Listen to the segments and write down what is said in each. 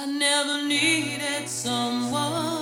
I never needed someone.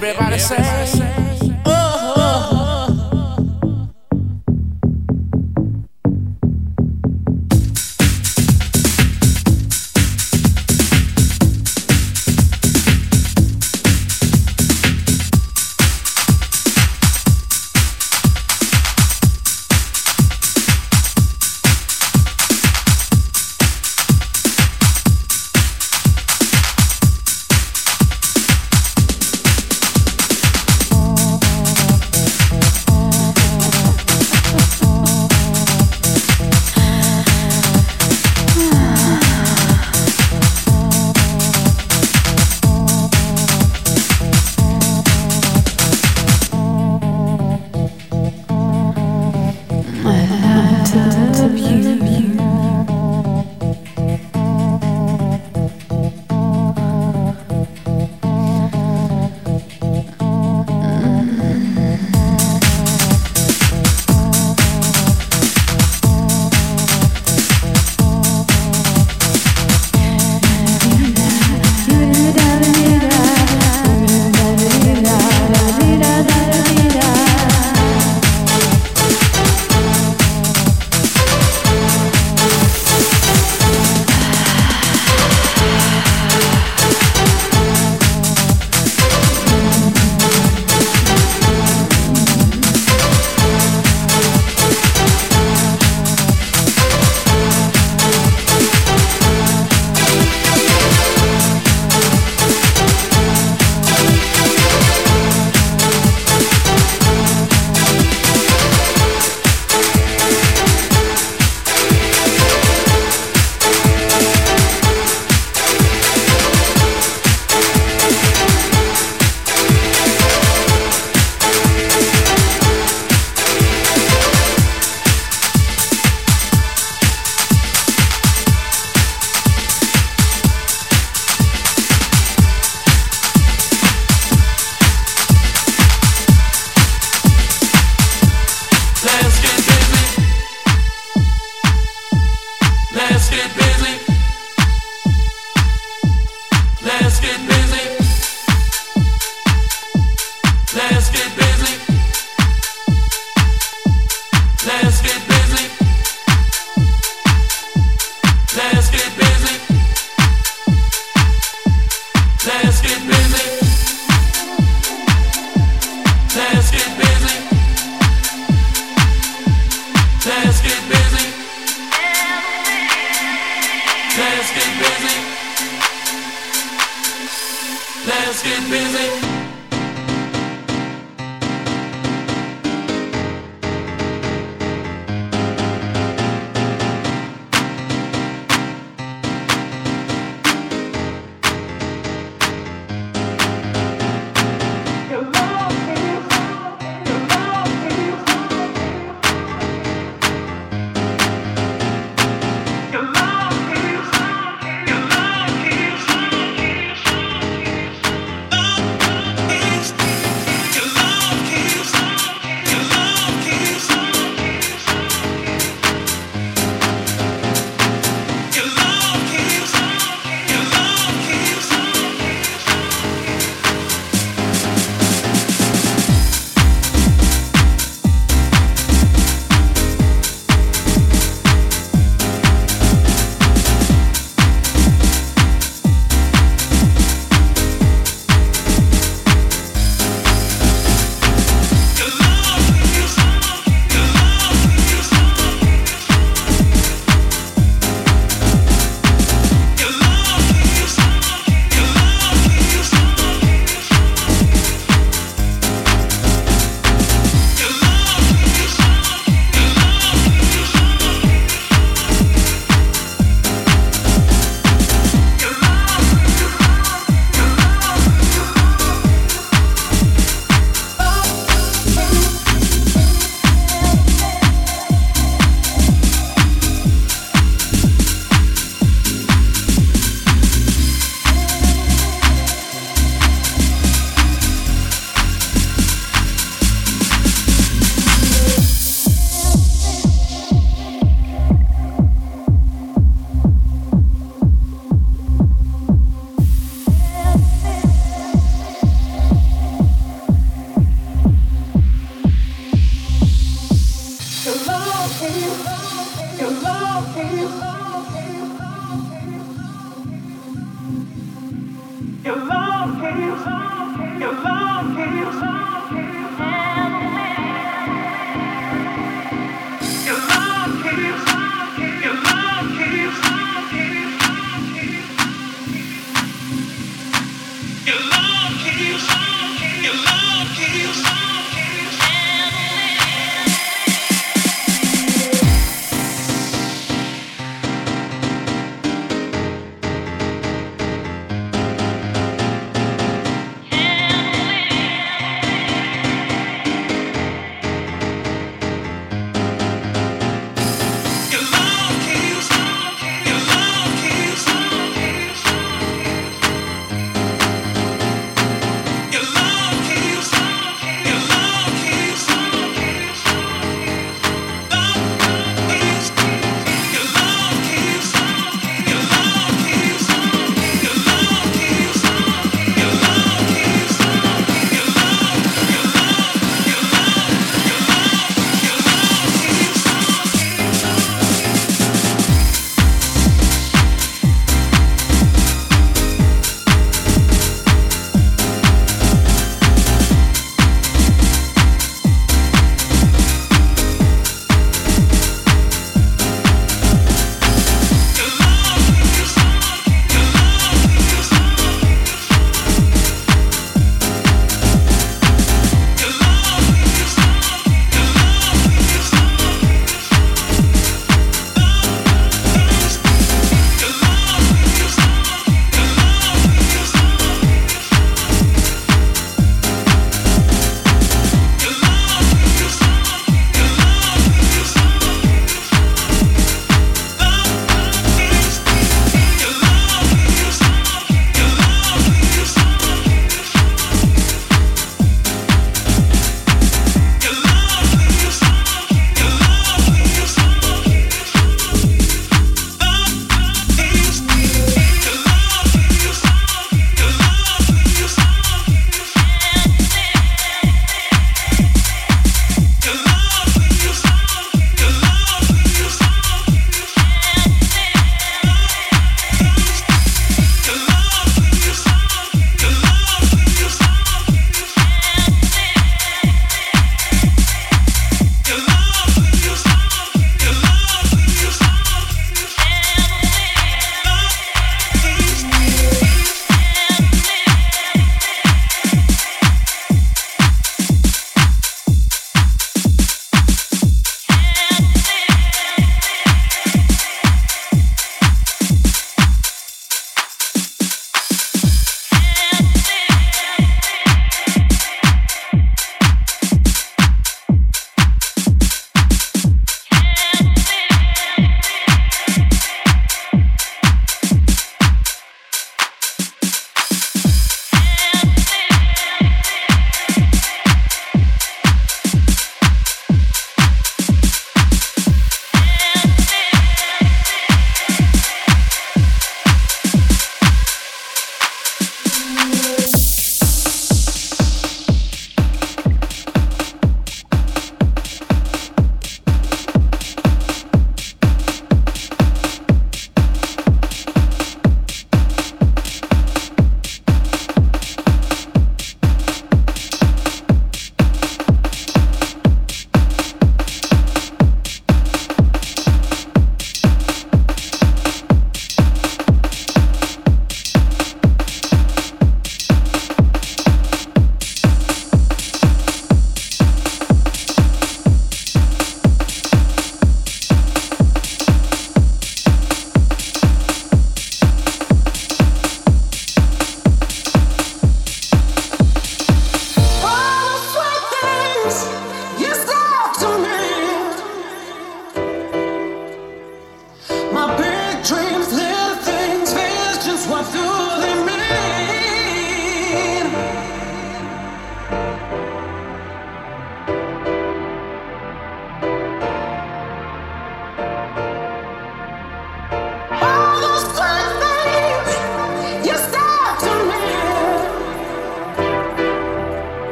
Everybody, Everybody say.